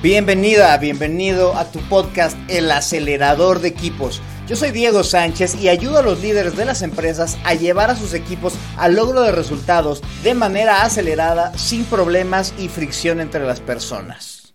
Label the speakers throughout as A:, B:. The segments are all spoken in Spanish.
A: Bienvenida, bienvenido a tu podcast El acelerador de equipos. Yo soy Diego Sánchez y ayudo a los líderes de las empresas a llevar a sus equipos al logro de resultados de manera acelerada, sin problemas y fricción entre las personas.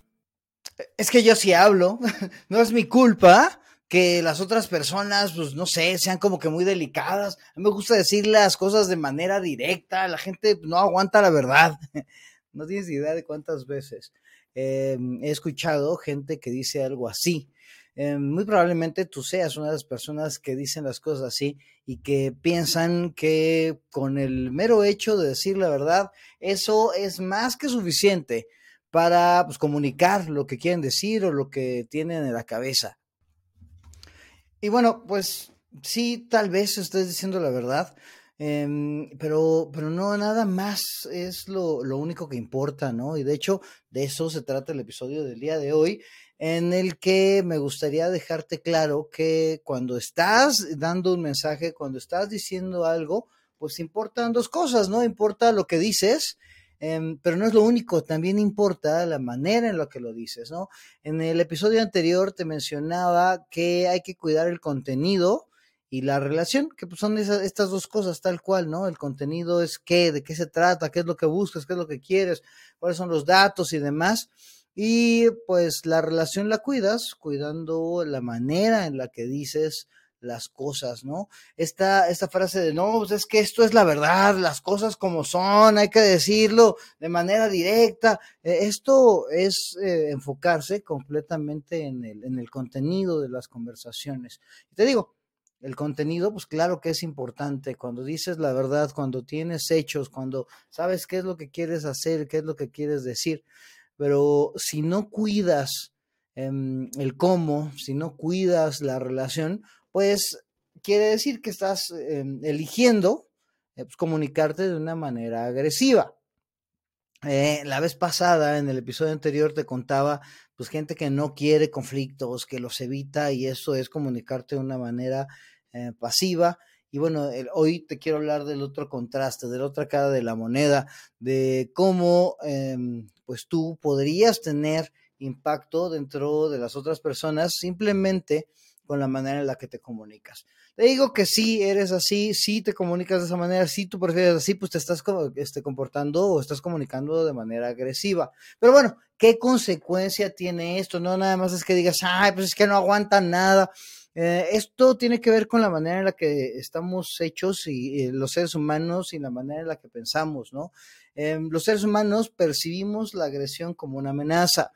A: Es que yo sí hablo, no es mi culpa que las otras personas, pues no sé, sean como que muy delicadas. A mí me gusta decir las cosas de manera directa, la gente no aguanta la verdad. No tienes idea de cuántas veces eh, he escuchado gente que dice algo así. Eh, muy probablemente tú seas una de las personas que dicen las cosas así y que piensan que con el mero hecho de decir la verdad, eso es más que suficiente para pues, comunicar lo que quieren decir o lo que tienen en la cabeza. Y bueno, pues sí, tal vez estés diciendo la verdad, em, pero, pero no, nada más es lo, lo, único que importa, ¿no? Y de hecho, de eso se trata el episodio del día de hoy, en el que me gustaría dejarte claro que cuando estás dando un mensaje, cuando estás diciendo algo, pues importan dos cosas, ¿no? Importa lo que dices Em, pero no es lo único, también importa la manera en la que lo dices, ¿no? En el episodio anterior te mencionaba que hay que cuidar el contenido y la relación, que pues son estas dos cosas tal cual, ¿no? El contenido es qué, de qué se trata, qué es lo que buscas, qué es lo que quieres, cuáles son los datos y demás. Y pues la relación la cuidas, cuidando la manera en la que dices las cosas, ¿no? Esta, esta frase de, no, pues es que esto es la verdad, las cosas como son, hay que decirlo de manera directa. Eh, esto es eh, enfocarse completamente en el, en el contenido de las conversaciones. Te digo, el contenido, pues claro que es importante. Cuando dices la verdad, cuando tienes hechos, cuando sabes qué es lo que quieres hacer, qué es lo que quieres decir. Pero si no cuidas em, el cómo, si no cuidas la relación, pues quiere decir que estás em, eligiendo eh, pues, comunicarte de una manera agresiva. Eh, la vez pasada, en el episodio anterior, te contaba, pues, gente que no quiere conflictos, que los evita, y eso es comunicarte de una manera eh, pasiva. Y bueno, hoy te quiero hablar del otro contraste, de la otra cara de la moneda, de cómo, em, pues, tú podrías tener impacto dentro de las otras personas simplemente con la manera en la que te comunicas. Te digo que si eres así, si te comunicas de esa manera, si tú prefieres así, pues te estás este, comportando o estás comunicando de manera agresiva. Pero bueno, ¿qué consecuencia tiene esto? No nada más es que digas, ay, pues es que no aguanta nada. Eh, esto tiene que ver con la manera en la que estamos hechos y, los seres humanos y la manera en la que pensamos, ¿no? Em, los seres humanos percibimos la agresión como una amenaza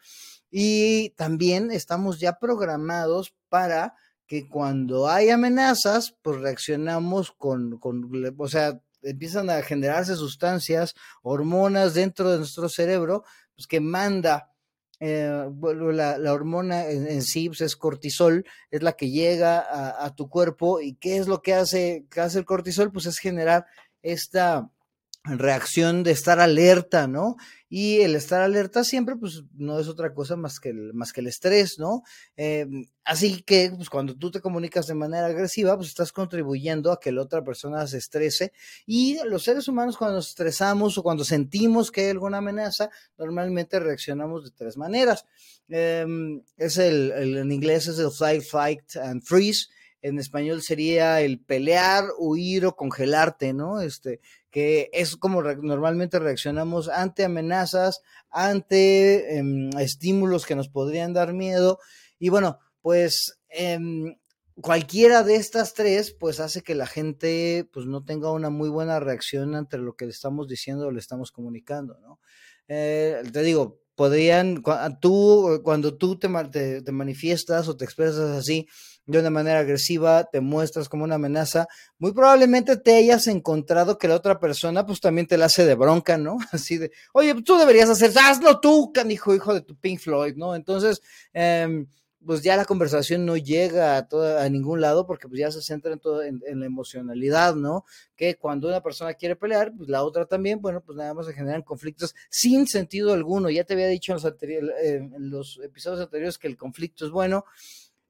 A: y también estamos ya programados para que cuando hay amenazas, pues reaccionamos con, con, o sea, empiezan a generarse sustancias, hormonas dentro de nuestro cerebro, pues que manda, eh, la, la, hormona en, sí pues es cortisol, es la que llega a, a, tu cuerpo y qué es lo que hace, que hace el cortisol, pues es generar esta reacción de estar alerta, ¿no? Y el estar alerta siempre, pues, no es otra cosa más que el, más que el estrés, ¿no? Em, así que, pues, cuando tú te comunicas de manera agresiva, pues, estás contribuyendo a que la otra persona se estrese. Y los seres humanos, cuando nos estresamos o cuando sentimos que hay alguna amenaza, normalmente reaccionamos de tres maneras. Em, es el, el, en inglés es el flight, fight and freeze en español sería el pelear, huir o congelarte, ¿no? Este, que es como normalmente reaccionamos ante amenazas, ante em, estímulos que nos podrían dar miedo. Y bueno, pues em, cualquiera de estas tres, pues hace que la gente pues no tenga una muy buena reacción ante lo que le estamos diciendo o le estamos comunicando, ¿no? Eh, te digo, podrían, tú, cuando tú te, te manifiestas o te expresas así, de una manera agresiva, te muestras como una amenaza, muy probablemente te hayas encontrado que la otra persona pues también te la hace de bronca, ¿no? Así de, oye, tú deberías hacer, hazlo tú, canijo, hijo de tu Pink Floyd, ¿no? Entonces, eh, pues ya la conversación no llega a, a ningún lado porque pues ya se centra en, todo, en, en, la emocionalidad, ¿no? Que cuando una persona quiere pelear, pues la otra también, bueno, pues nada más se generan conflictos sin sentido alguno. Ya te había dicho en los, eh, en los episodios anteriores que el conflicto es bueno.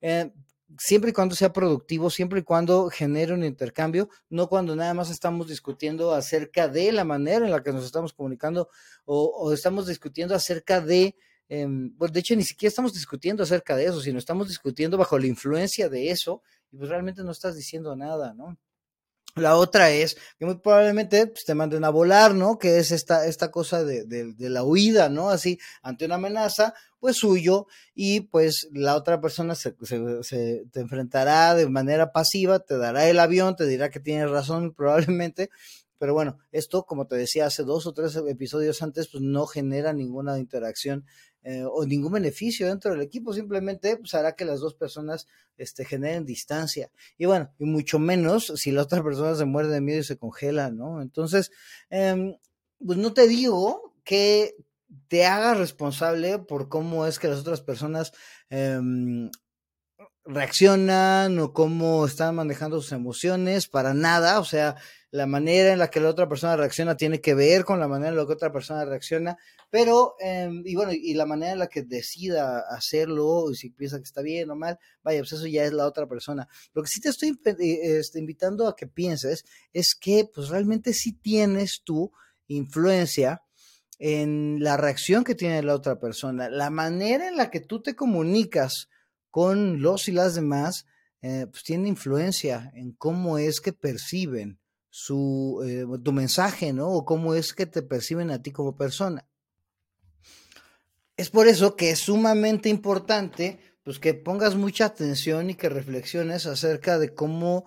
A: Eh, siempre y cuando sea productivo, siempre y cuando genere un intercambio, no cuando nada más estamos discutiendo acerca de la manera en la que nos estamos comunicando o, o estamos discutiendo acerca de em, pues de hecho ni siquiera estamos discutiendo acerca de eso, sino estamos discutiendo bajo la influencia de eso y pues realmente no estás diciendo nada, ¿no? La otra es que muy probablemente pues, te manden a volar, ¿no? Que es esta, esta cosa de, de, la huida, ¿no? Así, ante una amenaza, pues suyo, y pues la otra persona se, se, te enfrentará de manera pasiva, te dará el avión, te dirá que tienes razón probablemente, pero bueno, esto, como te decía hace dos o tres episodios antes, pues no genera ninguna interacción eh, o ningún beneficio dentro del equipo, simplemente pues, hará que las dos personas este, generen distancia. Y bueno, y mucho menos si la otra persona se muerde de miedo y se congela, ¿no? Entonces, em, pues no te digo que te hagas responsable por cómo es que las otras personas em, reaccionan o cómo están manejando sus emociones, para nada, o sea, la manera en la que la otra persona reacciona tiene que ver con la manera en la que otra persona reacciona, pero, em, y bueno, y la manera en la que decida hacerlo, y si piensa que está bien o mal, vaya, pues eso ya es la otra persona. Lo que sí te estoy eh, este, invitando a que pienses es que, pues realmente sí tienes tu influencia en la reacción que tiene la otra persona, la manera en la que tú te comunicas con los y las demás, eh, pues tiene influencia en cómo es que perciben su, eh, tu mensaje, ¿no? O cómo es que te perciben a ti como persona. Es por eso que es sumamente importante, pues que pongas mucha atención y que reflexiones acerca de cómo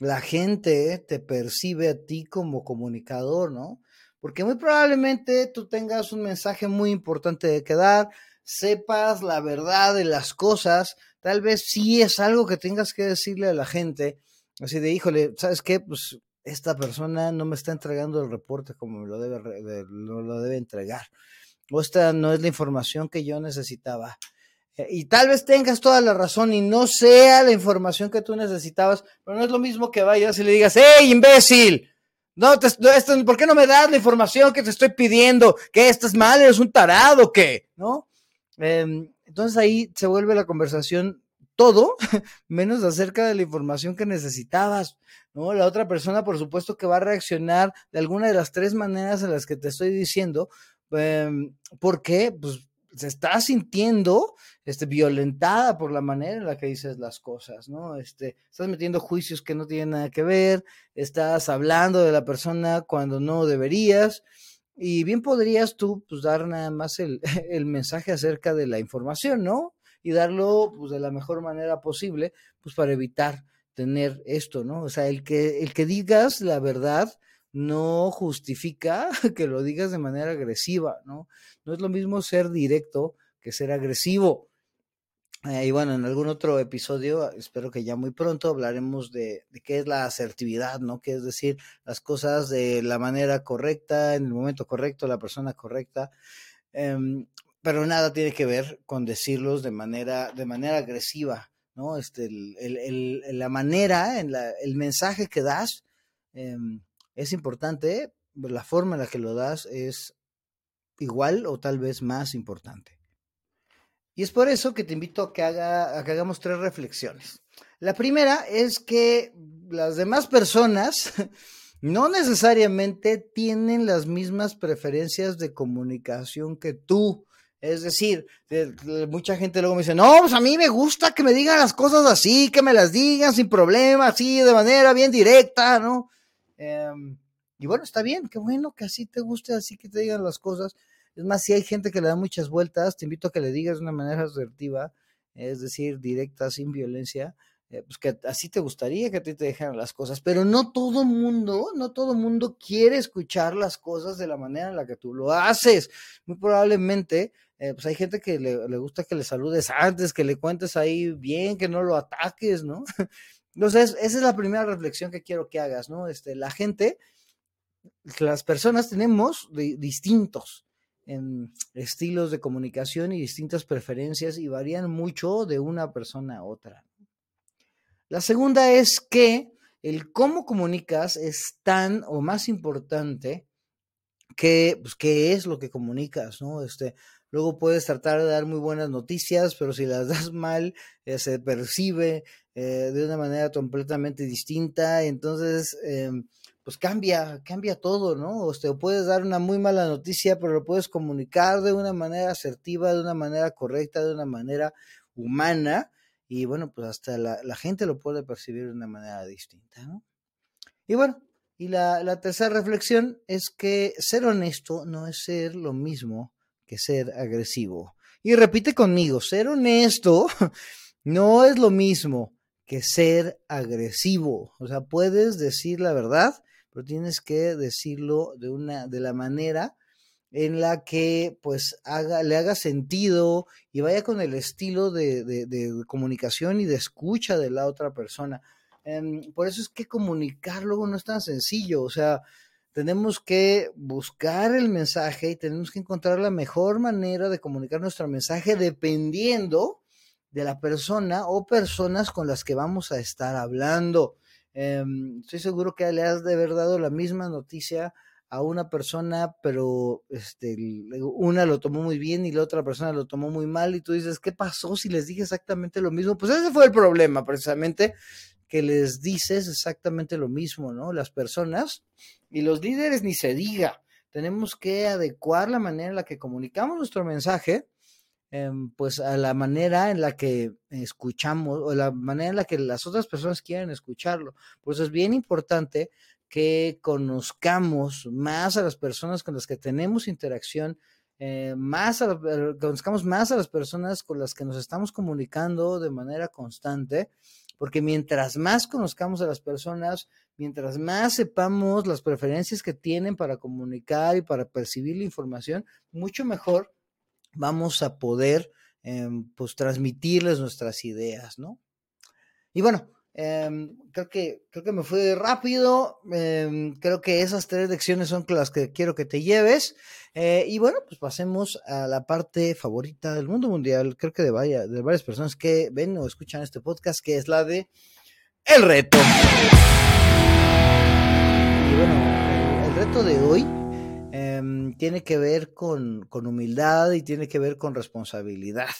A: la gente te percibe a ti como comunicador, ¿no? Porque muy probablemente tú tengas un mensaje muy importante de que dar, sepas la verdad de las cosas, tal vez sí es algo que tengas que decirle a la gente, así de, híjole, ¿sabes qué? Pues esta persona no me está entregando el reporte como me lo debe, lo debe entregar. O esta no es la información que yo necesitaba. Eh, y tal vez tengas toda la razón y no sea la información que tú necesitabas, pero no es lo mismo que vayas y le digas, ¡Hey, imbécil! No, te, ¿por qué no me das la información que te estoy pidiendo? ¿Que estás mal? ¿Eres un tarado? ¿Qué? ¿No? Em, entonces ahí se vuelve la conversación todo menos acerca de la información que necesitabas. ¿no? La otra persona, por supuesto, que va a reaccionar de alguna de las tres maneras en las que te estoy diciendo, em, porque pues, se está sintiendo este, violentada por la manera en la que dices las cosas, ¿no? Este, estás metiendo juicios que no tienen nada que ver, estás hablando de la persona cuando no deberías, y bien podrías tú pues, dar nada más el, el mensaje acerca de la información, ¿no? Y darlo pues, de la mejor manera posible, pues para evitar tener esto, ¿no? O sea, el que, el que digas la verdad no justifica que lo digas de manera agresiva, ¿no? No es lo mismo ser directo que ser agresivo. Eh, y bueno, en algún otro episodio, espero que ya muy pronto hablaremos de, qué es la asertividad, ¿no? Que es decir, las cosas de la manera correcta, en el momento correcto, la persona correcta. Em, pero nada tiene que ver con decirlos de manera, de manera agresiva. ¿no? Este, el, la manera, en la, el mensaje que das em, es importante, la forma en la que lo das es igual o tal vez más importante. Y es por eso que te invito a que, haga, a que hagamos tres reflexiones. La primera es que las demás personas no necesariamente tienen las mismas preferencias de comunicación que tú. Es decir, mucha gente luego me dice, no, pues a mí me gusta que me digan las cosas así, que me las digan sin problema, así, de manera bien directa, ¿no? Em, y bueno, está bien, qué bueno que así te guste, así que te digan las cosas. Es más, si hay gente que le da muchas vueltas, te invito a que le digas de una manera asertiva, es decir, directa, sin violencia, eh, pues que así te gustaría que a ti te dejaran las cosas, pero no todo mundo, no todo mundo quiere escuchar las cosas de la manera en la que tú lo haces. Muy probablemente, eh, pues hay gente que le, le, gusta que le saludes antes, que le cuentes ahí bien, que no lo ataques, ¿no? Entonces, esa es la primera reflexión que quiero que hagas, ¿no? Este, la gente, las personas tenemos distintos estilos de comunicación y distintas preferencias y varían mucho de una persona a otra. La segunda es que el cómo comunicas es tan o más importante que pues, qué es lo que comunicas, ¿no? Este, luego puedes tratar de dar muy buenas noticias, pero si las das mal, eh, se percibe eh, de una manera completamente distinta. Entonces, em, pues cambia, cambia todo, ¿no? O te puedes dar una muy mala noticia, pero lo puedes comunicar de una manera asertiva, de una manera correcta, de una manera humana, y bueno, pues hasta la, gente lo puede percibir de una manera distinta, ¿no? Y bueno, y la, la tercera reflexión es que ser honesto no es ser lo mismo que ser agresivo. Y repite conmigo, ser honesto no es lo mismo que ser agresivo. O sea, puedes decir la verdad, pero tienes que decirlo de una, de la manera en la que pues haga, le haga sentido y vaya con el estilo de, de, comunicación y de escucha de la otra persona. Em, por eso es que comunicar luego no es tan sencillo, o sea, tenemos que buscar el mensaje y tenemos que encontrar la mejor manera de comunicar nuestro mensaje dependiendo de la persona o personas con las que vamos a estar hablando. Em, estoy seguro que le has de haber dado la misma noticia a una persona, pero este, una lo tomó muy bien y la otra persona lo tomó muy mal y tú dices, ¿qué pasó si les dije exactamente lo mismo? Pues ese fue el problema, precisamente, que les dices exactamente lo mismo, ¿no? Las personas y los líderes ni se diga. Tenemos que adecuar la manera en la que comunicamos nuestro mensaje Em, pues a la manera en la que escuchamos o la manera en la que las otras personas quieren escucharlo. Por eso es bien importante que conozcamos más a las personas con las que tenemos interacción, eh, más a, conozcamos más a las personas con las que nos estamos comunicando de manera constante, porque mientras más conozcamos a las personas, mientras más sepamos las preferencias que tienen para comunicar y para percibir la información, mucho mejor vamos a poder em, pues transmitirles nuestras ideas, ¿no? Y bueno, em, creo, que, creo que me fue rápido, em, creo que esas tres lecciones son las que quiero que te lleves. Eh, y bueno, pues pasemos a la parte favorita del mundo mundial, creo que de, de varias personas que ven o escuchan este podcast, que es la de el reto. Y bueno, el reto de hoy Em, tiene que ver con, humildad y tiene que ver con responsabilidad.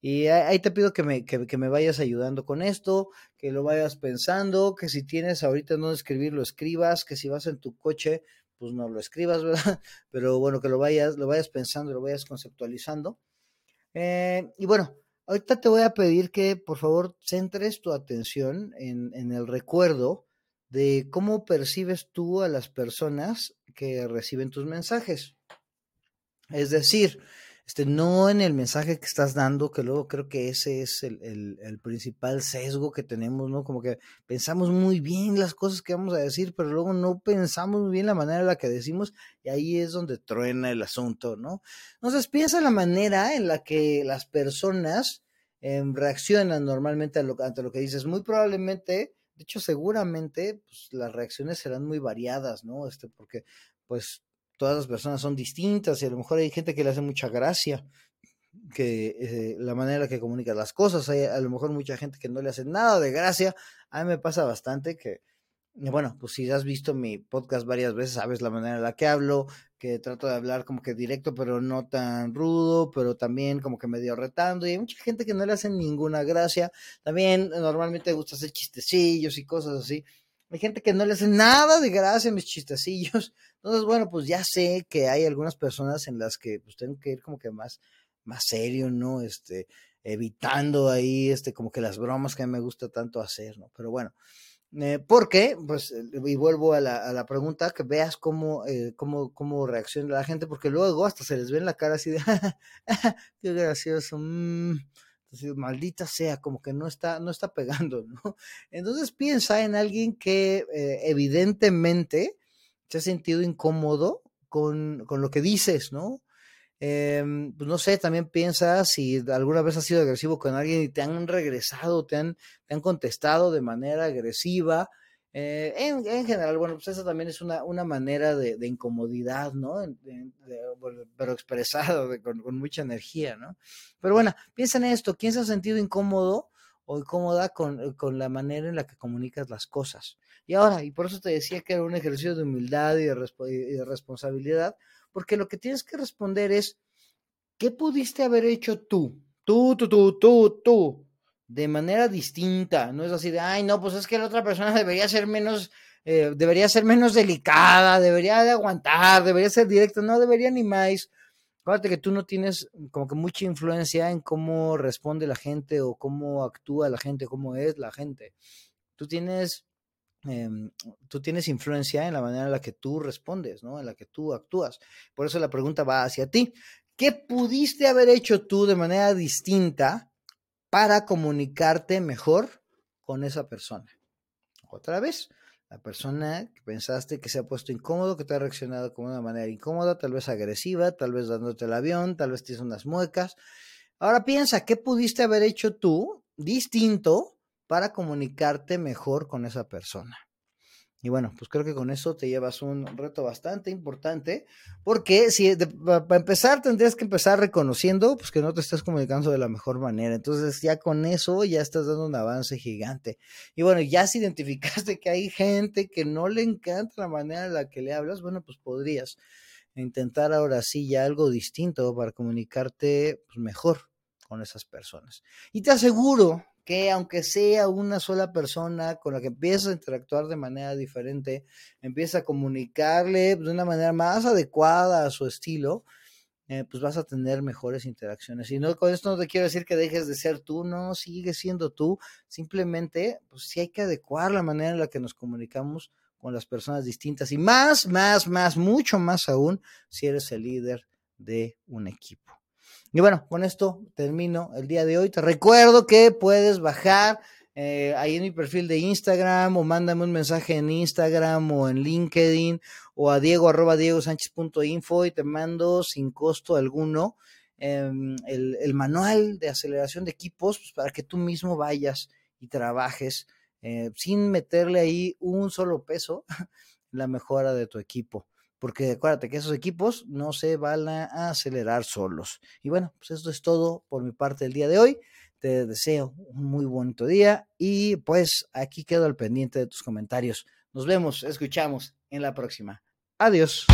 A: Y ahí te pido que me, que, me, vayas ayudando con esto, que lo vayas pensando, que si tienes ahorita no escribir, lo escribas, que si vas en tu coche, pues no lo escribas, ¿verdad? Pero bueno, que lo vayas, lo vayas pensando, lo vayas conceptualizando. Eh, y bueno, ahorita te voy a pedir que por favor centres tu atención en, en el recuerdo de cómo percibes tú a las personas que reciben tus mensajes. Es decir, este, no en el mensaje que estás dando, que luego creo que ese es el, el, principal sesgo que tenemos, ¿no? Como que pensamos muy bien las cosas que vamos a decir, pero luego no pensamos muy bien la manera en la que decimos y ahí es donde truena el asunto, ¿no? Entonces piensa la manera en la que las personas em, reaccionan normalmente ante lo que dices. Muy probablemente de hecho, seguramente pues, las reacciones serán muy variadas, ¿no? Este, porque pues todas las personas son distintas y a lo mejor hay gente que le hace mucha gracia que eh, la manera que comunicas las cosas, hay a lo mejor mucha gente que no le hace nada de gracia, a mí me pasa bastante que bueno, pues si has visto mi podcast varias veces, sabes la manera en la que hablo, que trato de hablar como que directo, pero no tan rudo, pero también como que medio retando. Y hay mucha gente que no le hace ninguna gracia. También normalmente gusta hacer chistecillos y cosas así. Hay gente que no le hace nada de gracia a mis chistecillos. Entonces, bueno, pues ya sé que hay algunas personas en las que pues tengo que ir como que más, más serio, ¿no? Este, evitando ahí, este, como que las bromas que a mí me gusta tanto hacer, ¿no? Pero bueno. Eh, porque, pues, eh, y vuelvo a la, a la pregunta, que veas cómo, eh, cómo, cómo reacciona la gente, porque luego hasta se les ve en la cara así de, qué gracioso, mm". maldita sea, como que no está, no está pegando, ¿no? Entonces piensa en alguien que evidentemente se ha sentido incómodo con, con lo que dices, ¿no? Em, pues no sé, también piensa si alguna vez has sido agresivo con alguien y te han regresado, te han, te han contestado de manera agresiva. Eh, en, general, bueno, pues esa también es una, una manera de, incomodidad, ¿no? pero expresado con, mucha energía, ¿no? Pero bueno, piensa en esto, ¿quién se ha sentido incómodo o incómoda con, con, la manera en la que comunicas las cosas? Y ahora, y por eso te decía que era un ejercicio de humildad y de, y de responsabilidad, porque lo que tienes que responder es, ¿qué pudiste haber hecho tú? Tú, tú, tú, tú, tú, de manera distinta. No es así de, ay, no, pues es que la otra persona debería ser menos, eh, debería ser menos delicada, debería de aguantar, debería ser directa, no debería ni más. Acuérdate que tú no tienes como que mucha influencia en cómo responde la gente o cómo actúa la gente, cómo es la gente. Tú tienes, em, tú tienes influencia en la manera en la que tú respondes, ¿no? En la que tú actúas. Por eso la pregunta va hacia ti. ¿Qué pudiste haber hecho tú de manera distinta para comunicarte mejor con esa persona? Otra vez, la persona que pensaste que se ha puesto incómodo, que te ha reaccionado de una manera incómoda, tal vez agresiva, tal vez dándote el avión, tal vez tienes unas muecas. Ahora piensa, ¿qué pudiste haber hecho tú distinto para comunicarte mejor con esa persona? Y bueno, pues creo que con eso te llevas un reto bastante importante, porque si para empezar tendrías que empezar reconociendo pues que no te estás comunicando de la mejor manera. Entonces ya con eso ya estás dando un avance gigante. Y bueno, ya si identificaste que hay gente que no le encanta la manera en la que le hablas, bueno, pues podrías intentar ahora sí ya algo distinto para comunicarte pues, mejor con esas personas. Y te aseguro que aunque sea una sola persona con la que empiezas a interactuar de manera diferente, empieza a comunicarle de una manera más adecuada a su estilo, eh, pues vas a tener mejores interacciones. Y no, con esto no te quiero decir que dejes de ser tú, no, sigue siendo tú, simplemente, pues sí hay que adecuar la manera en la que nos comunicamos con las personas distintas y más, más, más, mucho más aún si eres el líder de un equipo. Y bueno, con esto termino el día de hoy. Te recuerdo que puedes bajar eh, ahí en mi perfil de Instagram o mándame un mensaje en Instagram o en LinkedIn o a diego arroba y te mando sin costo alguno em, el, manual de aceleración de equipos pues, para que tú mismo vayas y trabajes eh, sin meterle ahí un solo peso la mejora de tu equipo porque acuérdate que esos equipos no se van a acelerar solos. Y bueno, pues esto es todo por mi parte del día de hoy. Te deseo un muy bonito día y pues aquí quedo al pendiente de tus comentarios. Nos vemos, escuchamos en la próxima. Adiós.